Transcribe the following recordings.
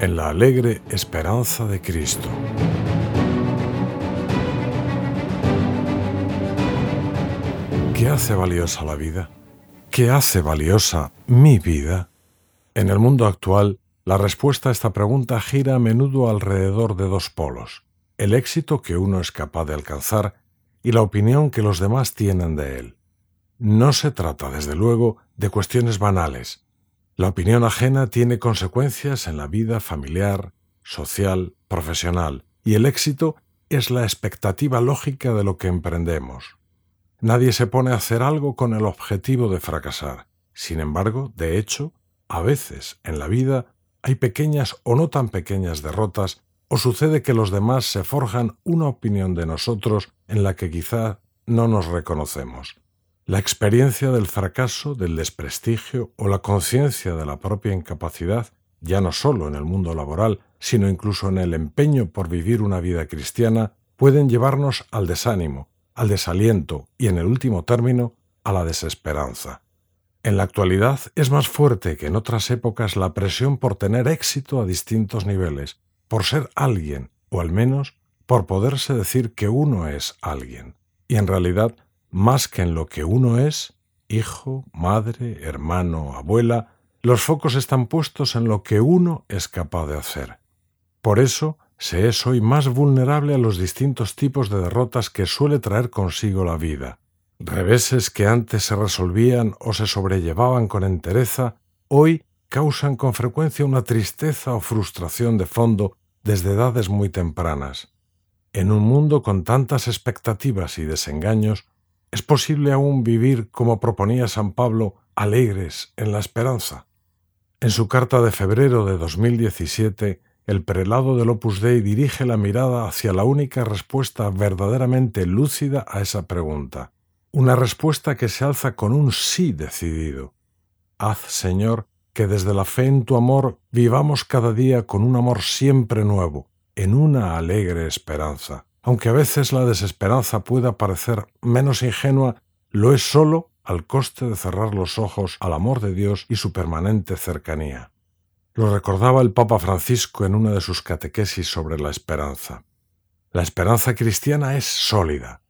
en la alegre esperanza de Cristo. ¿Qué hace valiosa la vida? ¿Qué hace valiosa mi vida? En el mundo actual, la respuesta a esta pregunta gira a menudo alrededor de dos polos, el éxito que uno es capaz de alcanzar y la opinión que los demás tienen de él. No se trata, desde luego, de cuestiones banales. La opinión ajena tiene consecuencias en la vida familiar, social, profesional, y el éxito es la expectativa lógica de lo que emprendemos. Nadie se pone a hacer algo con el objetivo de fracasar. Sin embargo, de hecho, a veces en la vida hay pequeñas o no tan pequeñas derrotas o sucede que los demás se forjan una opinión de nosotros en la que quizá no nos reconocemos. La experiencia del fracaso, del desprestigio o la conciencia de la propia incapacidad, ya no solo en el mundo laboral, sino incluso en el empeño por vivir una vida cristiana, pueden llevarnos al desánimo, al desaliento y, en el último término, a la desesperanza. En la actualidad es más fuerte que en otras épocas la presión por tener éxito a distintos niveles, por ser alguien, o al menos por poderse decir que uno es alguien. Y en realidad más que en lo que uno es, hijo, madre, hermano, abuela, los focos están puestos en lo que uno es capaz de hacer. Por eso se es hoy más vulnerable a los distintos tipos de derrotas que suele traer consigo la vida. Reveses que antes se resolvían o se sobrellevaban con entereza, hoy causan con frecuencia una tristeza o frustración de fondo desde edades muy tempranas. En un mundo con tantas expectativas y desengaños, ¿Es posible aún vivir, como proponía San Pablo, alegres en la esperanza? En su carta de febrero de 2017, el prelado del Opus Dei dirige la mirada hacia la única respuesta verdaderamente lúcida a esa pregunta, una respuesta que se alza con un sí decidido. Haz, Señor, que desde la fe en tu amor vivamos cada día con un amor siempre nuevo, en una alegre esperanza. Aunque a veces la desesperanza pueda parecer menos ingenua, lo es sólo al coste de cerrar los ojos al amor de Dios y su permanente cercanía. Lo recordaba el Papa Francisco en una de sus catequesis sobre la esperanza. La esperanza cristiana es sólida,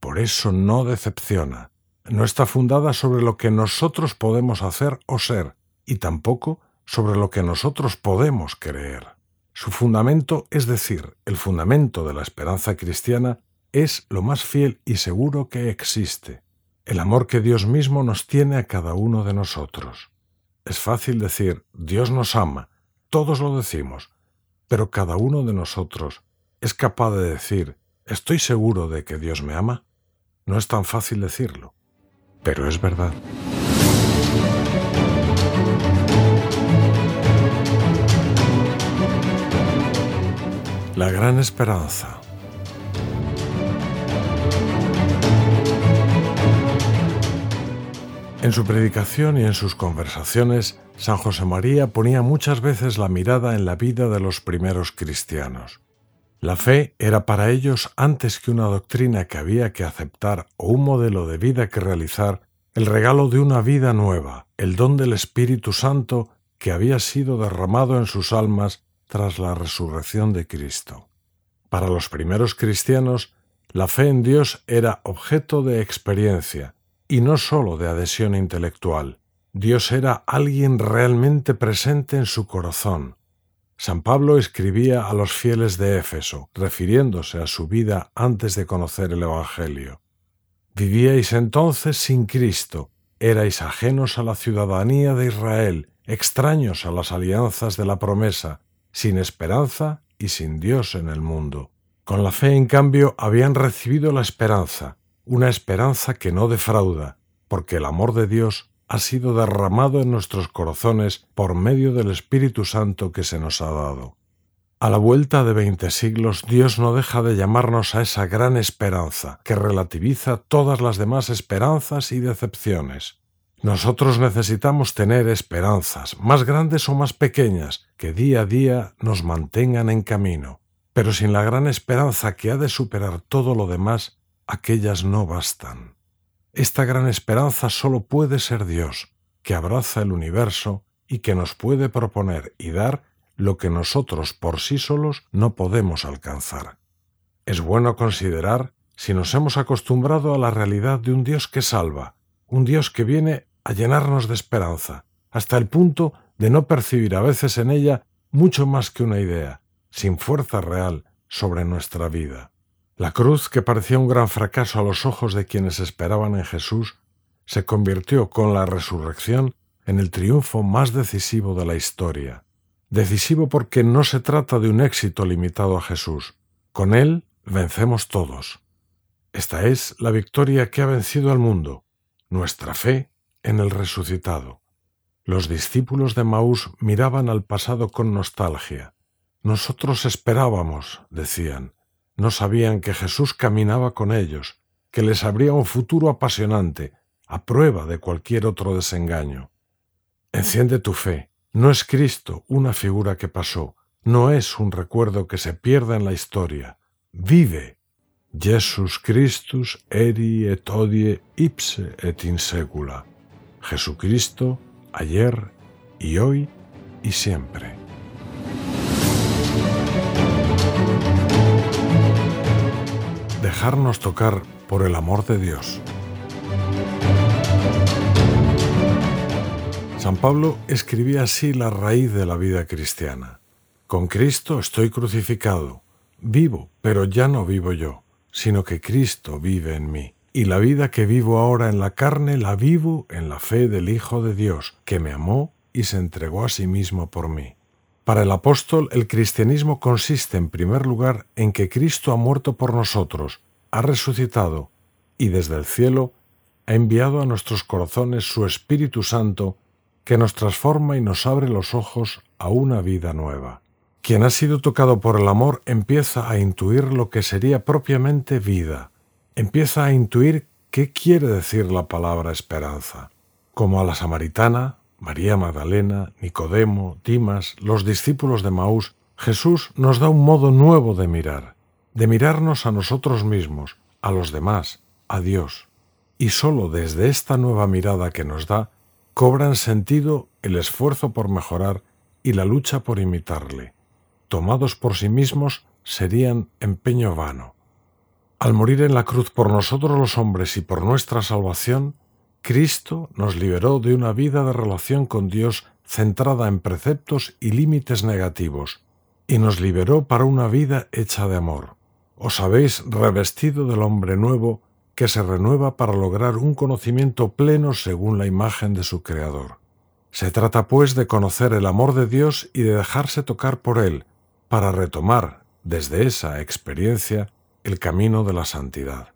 por eso no decepciona, no está fundada sobre lo que nosotros podemos hacer o ser, y tampoco sobre lo que nosotros podemos creer. Su fundamento, es decir, el fundamento de la esperanza cristiana, es lo más fiel y seguro que existe, el amor que Dios mismo nos tiene a cada uno de nosotros. Es fácil decir, Dios nos ama, todos lo decimos, pero cada uno de nosotros es capaz de decir, ¿estoy seguro de que Dios me ama? No es tan fácil decirlo, pero es verdad. La gran esperanza. En su predicación y en sus conversaciones, San José María ponía muchas veces la mirada en la vida de los primeros cristianos. La fe era para ellos, antes que una doctrina que había que aceptar o un modelo de vida que realizar, el regalo de una vida nueva, el don del Espíritu Santo que había sido derramado en sus almas tras la resurrección de Cristo. Para los primeros cristianos, la fe en Dios era objeto de experiencia y no sólo de adhesión intelectual. Dios era alguien realmente presente en su corazón. San Pablo escribía a los fieles de Éfeso, refiriéndose a su vida antes de conocer el Evangelio. Vivíais entonces sin Cristo, erais ajenos a la ciudadanía de Israel, extraños a las alianzas de la promesa, sin esperanza y sin Dios en el mundo. Con la fe, en cambio, habían recibido la esperanza, una esperanza que no defrauda, porque el amor de Dios ha sido derramado en nuestros corazones por medio del Espíritu Santo que se nos ha dado. A la vuelta de veinte siglos, Dios no deja de llamarnos a esa gran esperanza, que relativiza todas las demás esperanzas y decepciones. Nosotros necesitamos tener esperanzas, más grandes o más pequeñas, que día a día nos mantengan en camino. Pero sin la gran esperanza que ha de superar todo lo demás, aquellas no bastan. Esta gran esperanza solo puede ser Dios, que abraza el universo y que nos puede proponer y dar lo que nosotros por sí solos no podemos alcanzar. Es bueno considerar si nos hemos acostumbrado a la realidad de un Dios que salva, un Dios que viene a llenarnos de esperanza, hasta el punto de no percibir a veces en ella mucho más que una idea, sin fuerza real, sobre nuestra vida. La cruz, que parecía un gran fracaso a los ojos de quienes esperaban en Jesús, se convirtió con la resurrección en el triunfo más decisivo de la historia. Decisivo porque no se trata de un éxito limitado a Jesús. Con Él vencemos todos. Esta es la victoria que ha vencido al mundo, nuestra fe en el resucitado. Los discípulos de Maús miraban al pasado con nostalgia. Nosotros esperábamos, decían. No sabían que Jesús caminaba con ellos, que les abría un futuro apasionante, a prueba de cualquier otro desengaño. Enciende tu fe. No es Cristo una figura que pasó, no es un recuerdo que se pierda en la historia. Vive. Jesus Christus eri et odie ipse et in secula. Jesucristo, ayer y hoy y siempre. Dejarnos tocar por el amor de Dios. San Pablo escribía así la raíz de la vida cristiana. Con Cristo estoy crucificado, vivo, pero ya no vivo yo, sino que Cristo vive en mí. Y la vida que vivo ahora en la carne la vivo en la fe del Hijo de Dios, que me amó y se entregó a sí mismo por mí. Para el apóstol, el cristianismo consiste en primer lugar en que Cristo ha muerto por nosotros, ha resucitado y desde el cielo ha enviado a nuestros corazones su Espíritu Santo que nos transforma y nos abre los ojos a una vida nueva. Quien ha sido tocado por el amor empieza a intuir lo que sería propiamente vida, empieza a intuir qué quiere decir la palabra esperanza. Como a la samaritana, María Magdalena, Nicodemo, Dimas, los discípulos de Maús, Jesús nos da un modo nuevo de mirar, de mirarnos a nosotros mismos, a los demás, a Dios. Y sólo desde esta nueva mirada que nos da, cobran sentido el esfuerzo por mejorar y la lucha por imitarle. Tomados por sí mismos serían empeño vano. Al morir en la cruz por nosotros los hombres y por nuestra salvación, Cristo nos liberó de una vida de relación con Dios centrada en preceptos y límites negativos, y nos liberó para una vida hecha de amor. Os habéis revestido del hombre nuevo que se renueva para lograr un conocimiento pleno según la imagen de su Creador. Se trata, pues, de conocer el amor de Dios y de dejarse tocar por Él, para retomar, desde esa experiencia, el camino de la santidad.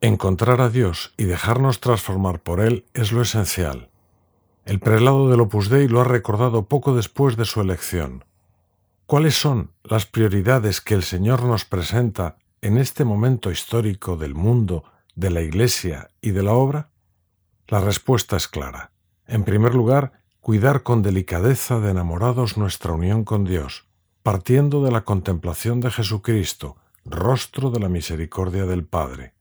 Encontrar a Dios y dejarnos transformar por Él es lo esencial. El prelado del Opus Dei lo ha recordado poco después de su elección. ¿Cuáles son las prioridades que el Señor nos presenta en este momento histórico del mundo de la Iglesia y de la obra? La respuesta es clara. En primer lugar, cuidar con delicadeza de enamorados nuestra unión con Dios, partiendo de la contemplación de Jesucristo, rostro de la misericordia del Padre.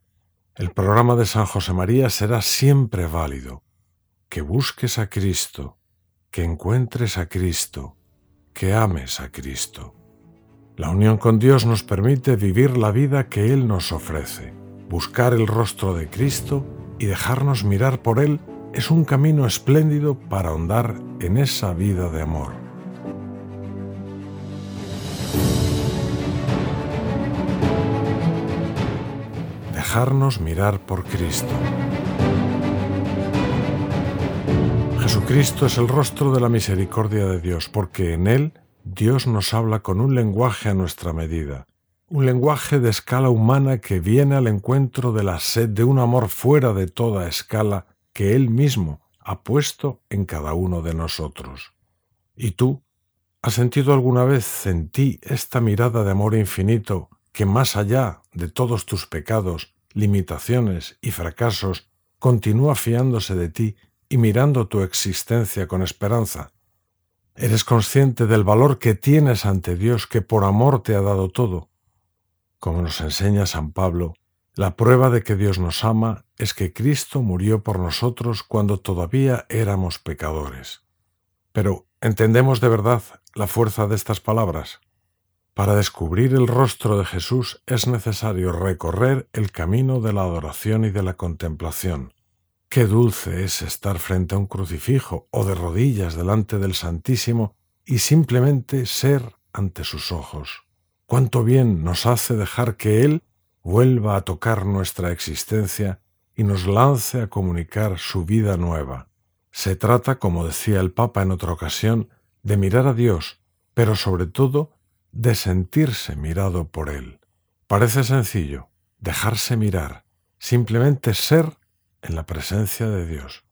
El programa de San José María será siempre válido. Que busques a Cristo, que encuentres a Cristo, que ames a Cristo. La unión con Dios nos permite vivir la vida que Él nos ofrece buscar el rostro de Cristo y dejarnos mirar por Él es un camino espléndido para ahondar en esa vida de amor. Dejarnos mirar por Cristo. Jesucristo es el rostro de la misericordia de Dios, porque en Él Dios nos habla con un lenguaje a nuestra medida un lenguaje de escala humana que viene al encuentro de la sed de un amor fuera de toda escala que Él mismo ha puesto en cada uno de nosotros. ¿Y tú? ¿Has sentido alguna vez en ti esta mirada de amor infinito que más allá de todos tus pecados, limitaciones y fracasos, continúa fiándose de ti y mirando tu existencia con esperanza? ¿Eres consciente del valor que tienes ante Dios que por amor te ha dado todo? Como nos enseña San Pablo, la prueba de que Dios nos ama es que Cristo murió por nosotros cuando todavía éramos pecadores. Pero ¿Entendemos de verdad la fuerza de estas palabras? Para descubrir el rostro de Jesús es necesario recorrer el camino de la adoración y de la contemplación. Qué dulce es estar frente a un crucifijo o de rodillas delante del Santísimo y simplemente ser ante sus ojos. Cuánto bien nos hace dejar que Él vuelva a tocar nuestra existencia y nos lance a comunicar su vida nueva. Se trata, como decía el Papa en otra ocasión, de mirar a Dios, pero sobre todo de sentirse mirado por Él. Parece sencillo, dejarse mirar, simplemente ser en la presencia de Dios.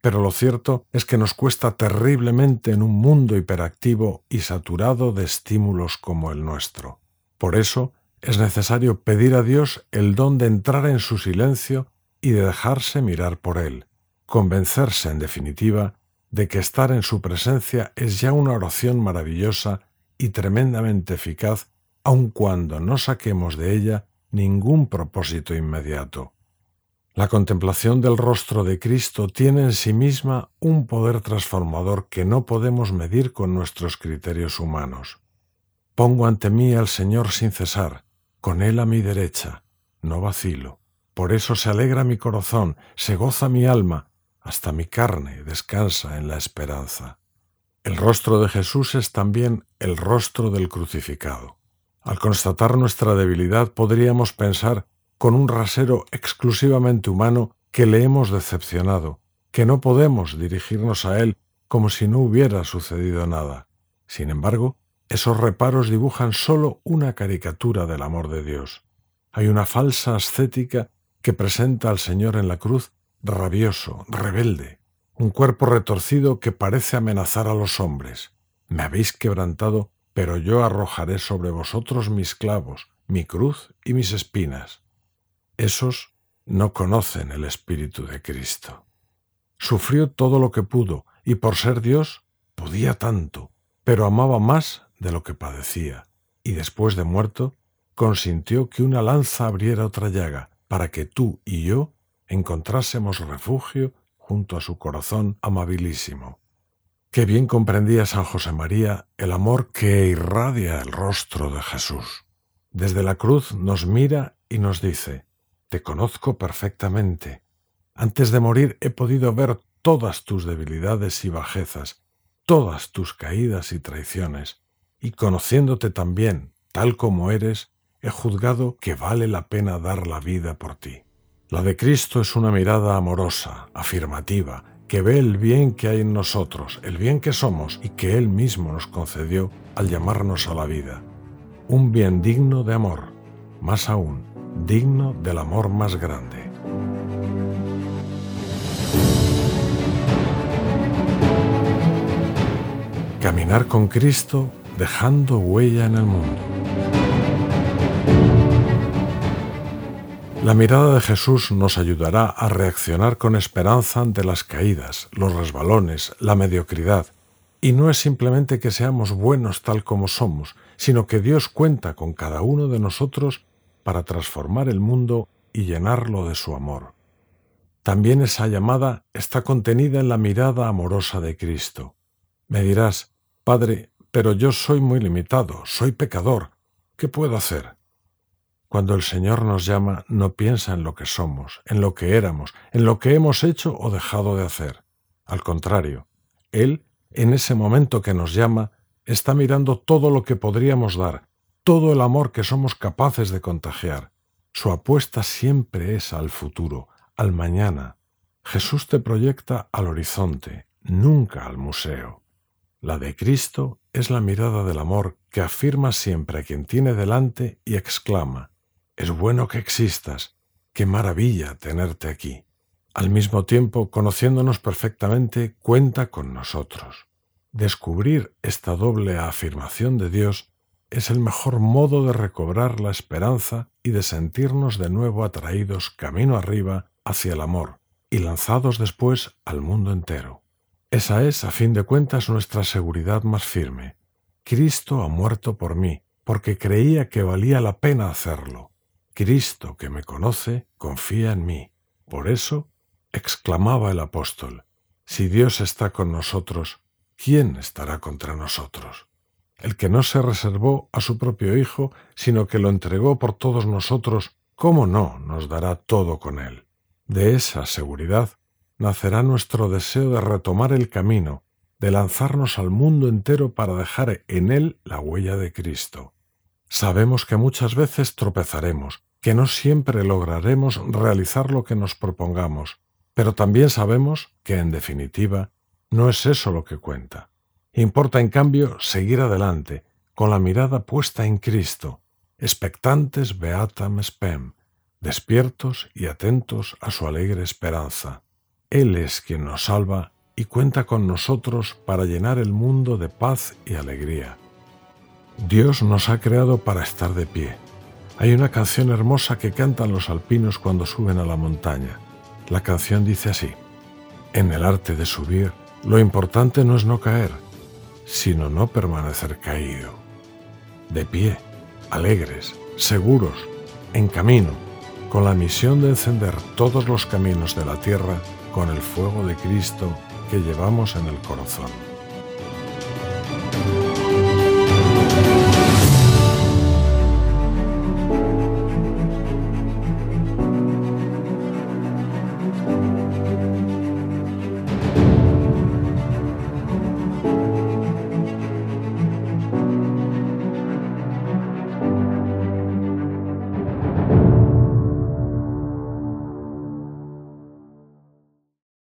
Pero lo cierto es que nos cuesta terriblemente en un mundo hiperactivo y saturado de estímulos como el nuestro. Por eso es necesario pedir a Dios el don de entrar en su silencio y de dejarse mirar por Él, convencerse, en definitiva, de que estar en su presencia es ya una oración maravillosa y tremendamente eficaz, aun cuando no saquemos de ella ningún propósito inmediato. La contemplación del rostro de Cristo tiene en sí misma un poder transformador que no podemos medir con nuestros criterios humanos. Pongo ante mí al Señor sin cesar, con Él a mi derecha, no vacilo. Por eso se alegra mi corazón, se goza mi alma, hasta mi carne descansa en la esperanza. El rostro de Jesús es también el rostro del crucificado. Al constatar nuestra debilidad podríamos pensar con un rasero exclusivamente humano que le hemos decepcionado, que no podemos dirigirnos a Él como si no hubiera sucedido nada. Sin embargo, esos reparos dibujan sólo una caricatura del amor de Dios. Hay una falsa ascética que presenta al Señor en la cruz rabioso, rebelde, un cuerpo retorcido que parece amenazar a los hombres. Me habéis quebrantado, pero yo arrojaré sobre vosotros mis clavos, mi cruz y mis espinas. Esos no conocen el Espíritu de Cristo. Sufrió todo lo que pudo, y por ser Dios podía tanto, pero amaba más de lo que padecía, y después de muerto, consintió que una lanza abriera otra llaga, para que tú y yo encontrásemos refugio junto a su corazón amabilísimo. Qué bien comprendía San José María el amor que irradia el rostro de Jesús. Desde la cruz nos mira y nos dice, Te conozco perfectamente. Antes de morir he podido ver todas tus debilidades y bajezas, todas tus caídas y traiciones, y conociéndote también, tal como eres, he juzgado que vale la pena dar la vida por ti. La de Cristo es una mirada amorosa, afirmativa, que ve el bien que hay en nosotros, el bien que somos y que Él mismo nos concedió al llamarnos a la vida. Un bien digno de amor, más aún, digno del amor más grande. Caminar con Cristo dejando huella en el mundo. La mirada de Jesús nos ayudará a reaccionar con esperanza ante las caídas, los resbalones, la mediocridad. Y no es simplemente que seamos buenos tal como somos, sino que Dios cuenta con cada uno de nosotros para transformar el mundo y llenarlo de su amor. También esa llamada está contenida en la mirada amorosa de Cristo. Me dirás, Padre, pero yo soy muy limitado, soy pecador, ¿qué puedo hacer? Cuando el Señor nos llama, no piensa en lo que somos, en lo que éramos, en lo que hemos hecho o dejado de hacer. Al contrario, Él, en ese momento que nos llama, está mirando todo lo que podríamos dar, todo el amor que somos capaces de contagiar. Su apuesta siempre es al futuro, al mañana. Jesús te proyecta al horizonte, nunca al museo. La de Cristo es la mirada del amor que afirma siempre a quien tiene delante y exclama, es bueno que existas. Qué maravilla tenerte aquí. Al mismo tiempo, conociéndonos perfectamente, cuenta con nosotros. Descubrir esta doble afirmación de Dios es el mejor modo de recobrar la esperanza y de sentirnos de nuevo atraídos camino arriba hacia el amor y lanzados después al mundo entero. Esa es, a fin de cuentas, nuestra seguridad más firme. Cristo ha muerto por mí, porque creía que valía la pena hacerlo. Cristo que me conoce confía en mí. Por eso, exclamaba el apóstol, si Dios está con nosotros, ¿quién estará contra nosotros? El que no se reservó a su propio Hijo, sino que lo entregó por todos nosotros, ¿cómo no nos dará todo con él? De esa seguridad nacerá nuestro deseo de retomar el camino, de lanzarnos al mundo entero para dejar en él la huella de Cristo. Sabemos que muchas veces tropezaremos, que no siempre lograremos realizar lo que nos propongamos, pero también sabemos que, en definitiva, no es eso lo que cuenta. Importa, en cambio, seguir adelante, con la mirada puesta en Cristo, expectantes beatam spem, despiertos y atentos a su alegre esperanza. Él es quien nos salva y cuenta con nosotros para llenar el mundo de paz y alegría. Dios nos ha creado para estar de pie. Hay una canción hermosa que cantan los alpinos cuando suben a la montaña. La canción dice así, en el arte de subir, lo importante no es no caer, sino no permanecer caído. De pie, alegres, seguros, en camino, con la misión de encender todos los caminos de la tierra con el fuego de Cristo que llevamos en el corazón.